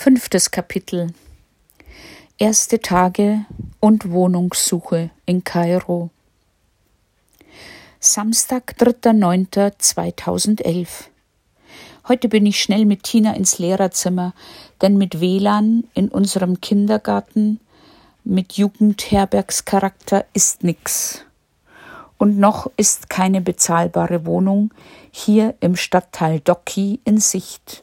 Fünftes Kapitel Erste Tage und Wohnungssuche in Kairo. Samstag, 3.9.2011. Heute bin ich schnell mit Tina ins Lehrerzimmer, denn mit WLAN in unserem Kindergarten mit Jugendherbergscharakter ist nix. Und noch ist keine bezahlbare Wohnung hier im Stadtteil Docky in Sicht.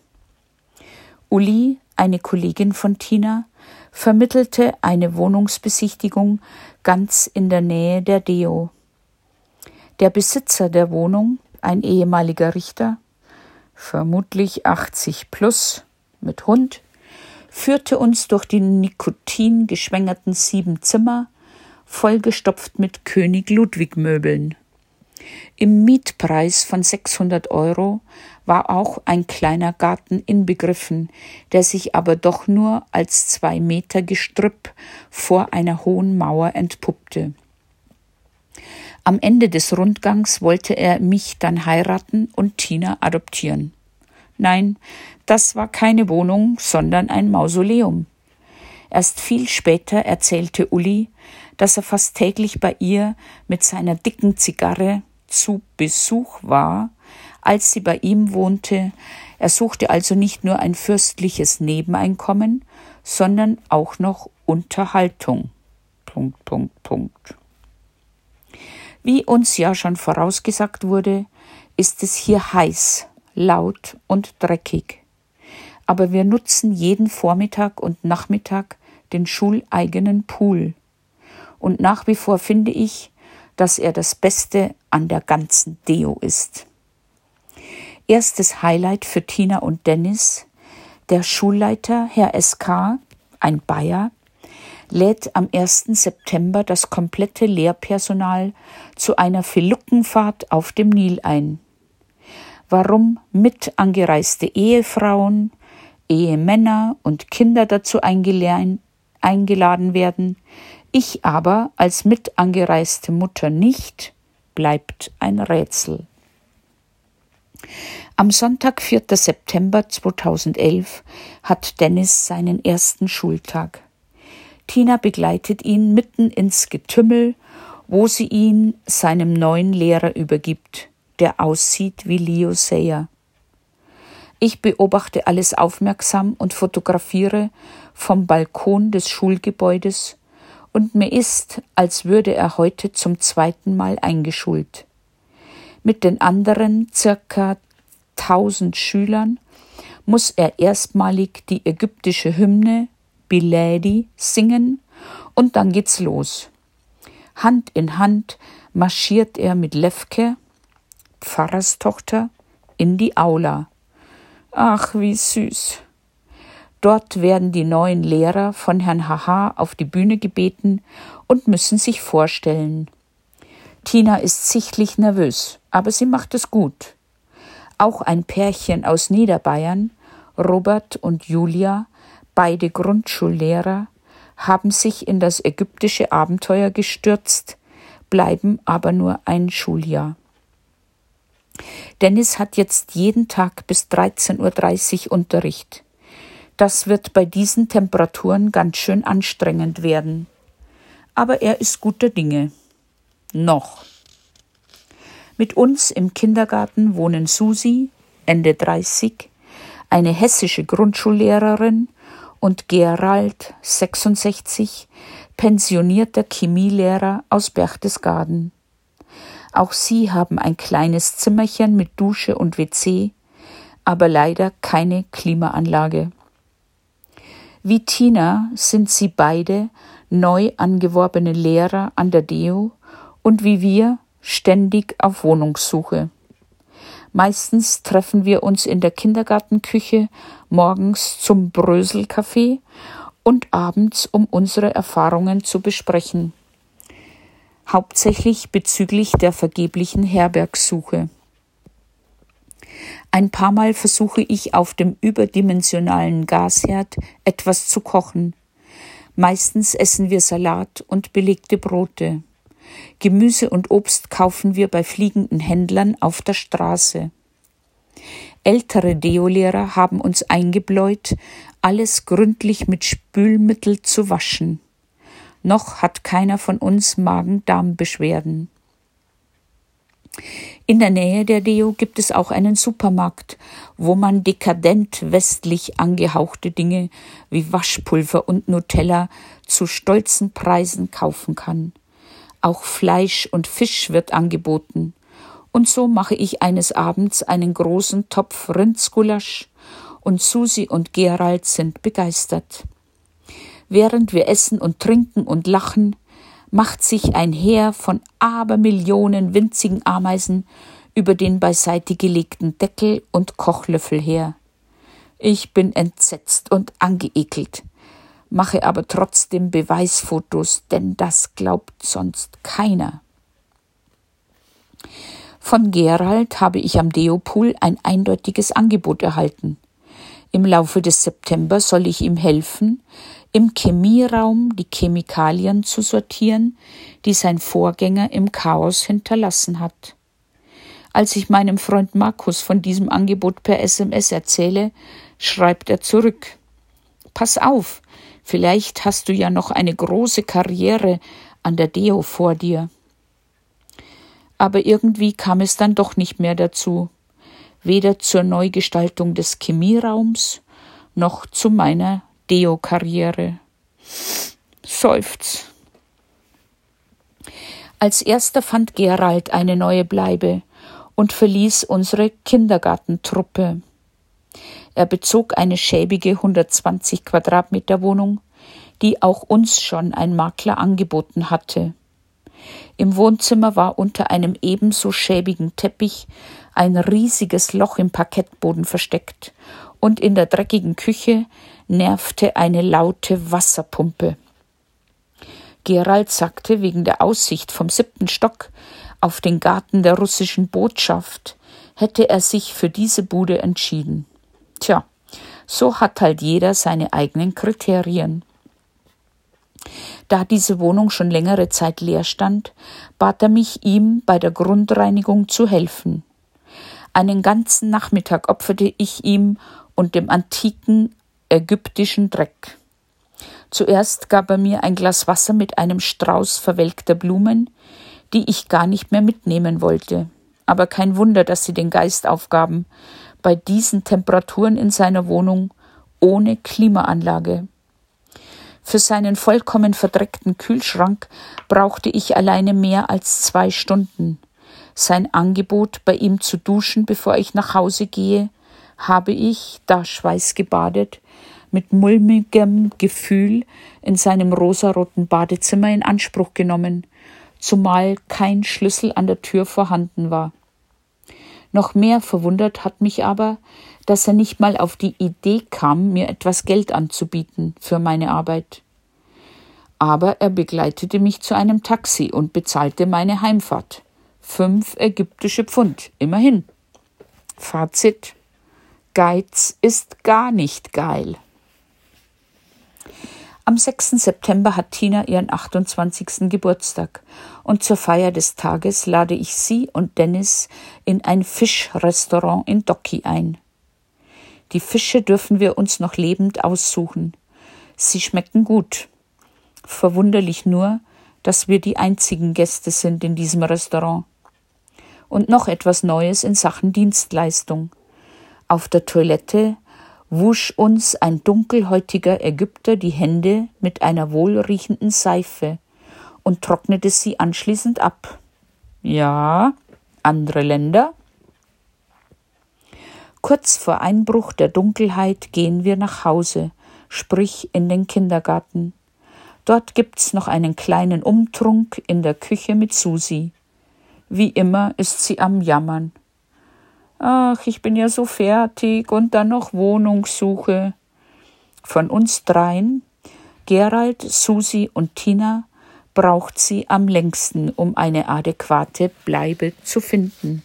Uli eine Kollegin von Tina, vermittelte eine Wohnungsbesichtigung ganz in der Nähe der Deo. Der Besitzer der Wohnung, ein ehemaliger Richter, vermutlich 80 plus, mit Hund, führte uns durch die nikotingeschwängerten sieben Zimmer, vollgestopft mit König Ludwig Möbeln. Im Mietpreis von 600 Euro war auch ein kleiner Garten inbegriffen, der sich aber doch nur als zwei Meter Gestrüpp vor einer hohen Mauer entpuppte. Am Ende des Rundgangs wollte er mich dann heiraten und Tina adoptieren. Nein, das war keine Wohnung, sondern ein Mausoleum. Erst viel später erzählte Uli, dass er fast täglich bei ihr mit seiner dicken Zigarre zu Besuch war, als sie bei ihm wohnte. Er suchte also nicht nur ein fürstliches Nebeneinkommen, sondern auch noch Unterhaltung. Punkt, Punkt, Punkt. Wie uns ja schon vorausgesagt wurde, ist es hier heiß, laut und dreckig. Aber wir nutzen jeden Vormittag und Nachmittag den schuleigenen Pool. Und nach wie vor finde ich, dass er das Beste an der ganzen Deo ist. Erstes Highlight für Tina und Dennis. Der Schulleiter, Herr SK, ein Bayer, lädt am 1. September das komplette Lehrpersonal zu einer Filuckenfahrt auf dem Nil ein. Warum mit angereiste Ehefrauen, Ehemänner und Kinder dazu eingeladen werden, ich aber als mit angereiste Mutter nicht, bleibt ein Rätsel. Am Sonntag, 4. September 2011, hat Dennis seinen ersten Schultag. Tina begleitet ihn mitten ins Getümmel, wo sie ihn seinem neuen Lehrer übergibt, der aussieht wie Leo Sayer. Ich beobachte alles aufmerksam und fotografiere vom Balkon des Schulgebäudes und mir ist, als würde er heute zum zweiten Mal eingeschult. Mit den anderen circa tausend Schülern muss er erstmalig die ägyptische Hymne Biladi singen und dann geht's los. Hand in Hand marschiert er mit Levke, Pfarrerstochter, in die Aula. Ach, wie süß. Dort werden die neuen Lehrer von Herrn Haha auf die Bühne gebeten und müssen sich vorstellen. Tina ist sichtlich nervös, aber sie macht es gut. Auch ein Pärchen aus Niederbayern, Robert und Julia, beide Grundschullehrer, haben sich in das ägyptische Abenteuer gestürzt, bleiben aber nur ein Dennis hat jetzt jeden Tag bis 13.30 Uhr Unterricht. Das wird bei diesen Temperaturen ganz schön anstrengend werden. Aber er ist guter Dinge. Noch. Mit uns im Kindergarten wohnen Susi, Ende 30, eine hessische Grundschullehrerin und Gerald, 66, pensionierter Chemielehrer aus Berchtesgaden. Auch sie haben ein kleines Zimmerchen mit Dusche und WC, aber leider keine Klimaanlage. Wie Tina sind sie beide neu angeworbene Lehrer an der DEO und wie wir ständig auf Wohnungssuche. Meistens treffen wir uns in der Kindergartenküche morgens zum Bröselkaffee und abends, um unsere Erfahrungen zu besprechen. Hauptsächlich bezüglich der vergeblichen Herbergsuche. Ein paar Mal versuche ich auf dem überdimensionalen Gasherd etwas zu kochen. Meistens essen wir Salat und belegte Brote. Gemüse und Obst kaufen wir bei fliegenden Händlern auf der Straße. ältere Deolehrer haben uns eingebläut, alles gründlich mit Spülmittel zu waschen. Noch hat keiner von uns Magen-Darm-Beschwerden. In der Nähe der Deo gibt es auch einen Supermarkt, wo man dekadent westlich angehauchte Dinge wie Waschpulver und Nutella zu stolzen Preisen kaufen kann. Auch Fleisch und Fisch wird angeboten. Und so mache ich eines Abends einen großen Topf Rindsgulasch und Susi und Gerald sind begeistert. Während wir essen und trinken und lachen, macht sich ein Heer von Abermillionen winzigen Ameisen über den beiseite gelegten Deckel und Kochlöffel her. Ich bin entsetzt und angeekelt, mache aber trotzdem Beweisfotos, denn das glaubt sonst keiner. Von Gerald habe ich am Deopool ein eindeutiges Angebot erhalten. Im Laufe des September soll ich ihm helfen, im Chemieraum die Chemikalien zu sortieren, die sein Vorgänger im Chaos hinterlassen hat. Als ich meinem Freund Markus von diesem Angebot per SMS erzähle, schreibt er zurück Pass auf, vielleicht hast du ja noch eine große Karriere an der Deo vor dir. Aber irgendwie kam es dann doch nicht mehr dazu, weder zur Neugestaltung des Chemieraums noch zu meiner Deo-Karriere. Seufz. Als erster fand Gerald eine neue Bleibe und verließ unsere Kindergartentruppe. Er bezog eine schäbige 120 Quadratmeter Wohnung, die auch uns schon ein Makler angeboten hatte. Im Wohnzimmer war unter einem ebenso schäbigen Teppich ein riesiges Loch im Parkettboden versteckt, und in der dreckigen Küche nervte eine laute Wasserpumpe. Gerald sagte wegen der Aussicht vom siebten Stock auf den Garten der russischen Botschaft hätte er sich für diese Bude entschieden. Tja, so hat halt jeder seine eigenen Kriterien. Da diese Wohnung schon längere Zeit leer stand, bat er mich, ihm bei der Grundreinigung zu helfen. Einen ganzen Nachmittag opferte ich ihm und dem antiken ägyptischen Dreck. Zuerst gab er mir ein Glas Wasser mit einem Strauß verwelkter Blumen, die ich gar nicht mehr mitnehmen wollte. Aber kein Wunder, dass sie den Geist aufgaben, bei diesen Temperaturen in seiner Wohnung ohne Klimaanlage. Für seinen vollkommen verdreckten Kühlschrank brauchte ich alleine mehr als zwei Stunden. Sein Angebot, bei ihm zu duschen, bevor ich nach Hause gehe, habe ich, da schweißgebadet, mit mulmigem Gefühl in seinem rosaroten Badezimmer in Anspruch genommen, zumal kein Schlüssel an der Tür vorhanden war. Noch mehr verwundert hat mich aber, dass er nicht mal auf die Idee kam, mir etwas Geld anzubieten für meine Arbeit. Aber er begleitete mich zu einem Taxi und bezahlte meine Heimfahrt. Fünf ägyptische Pfund, immerhin. Fazit Geiz ist gar nicht geil. Am 6. September hat Tina ihren 28. Geburtstag und zur Feier des Tages lade ich sie und Dennis in ein Fischrestaurant in Docky ein. Die Fische dürfen wir uns noch lebend aussuchen. Sie schmecken gut. Verwunderlich nur, dass wir die einzigen Gäste sind in diesem Restaurant. Und noch etwas Neues in Sachen Dienstleistung. Auf der Toilette wusch uns ein dunkelhäutiger Ägypter die Hände mit einer wohlriechenden Seife und trocknete sie anschließend ab. Ja, andere Länder? Kurz vor Einbruch der Dunkelheit gehen wir nach Hause, sprich in den Kindergarten. Dort gibt's noch einen kleinen Umtrunk in der Küche mit Susi. Wie immer ist sie am Jammern. Ach, ich bin ja so fertig und dann noch Wohnungssuche. Von uns dreien, Gerald, Susi und Tina, braucht sie am längsten, um eine adäquate Bleibe zu finden.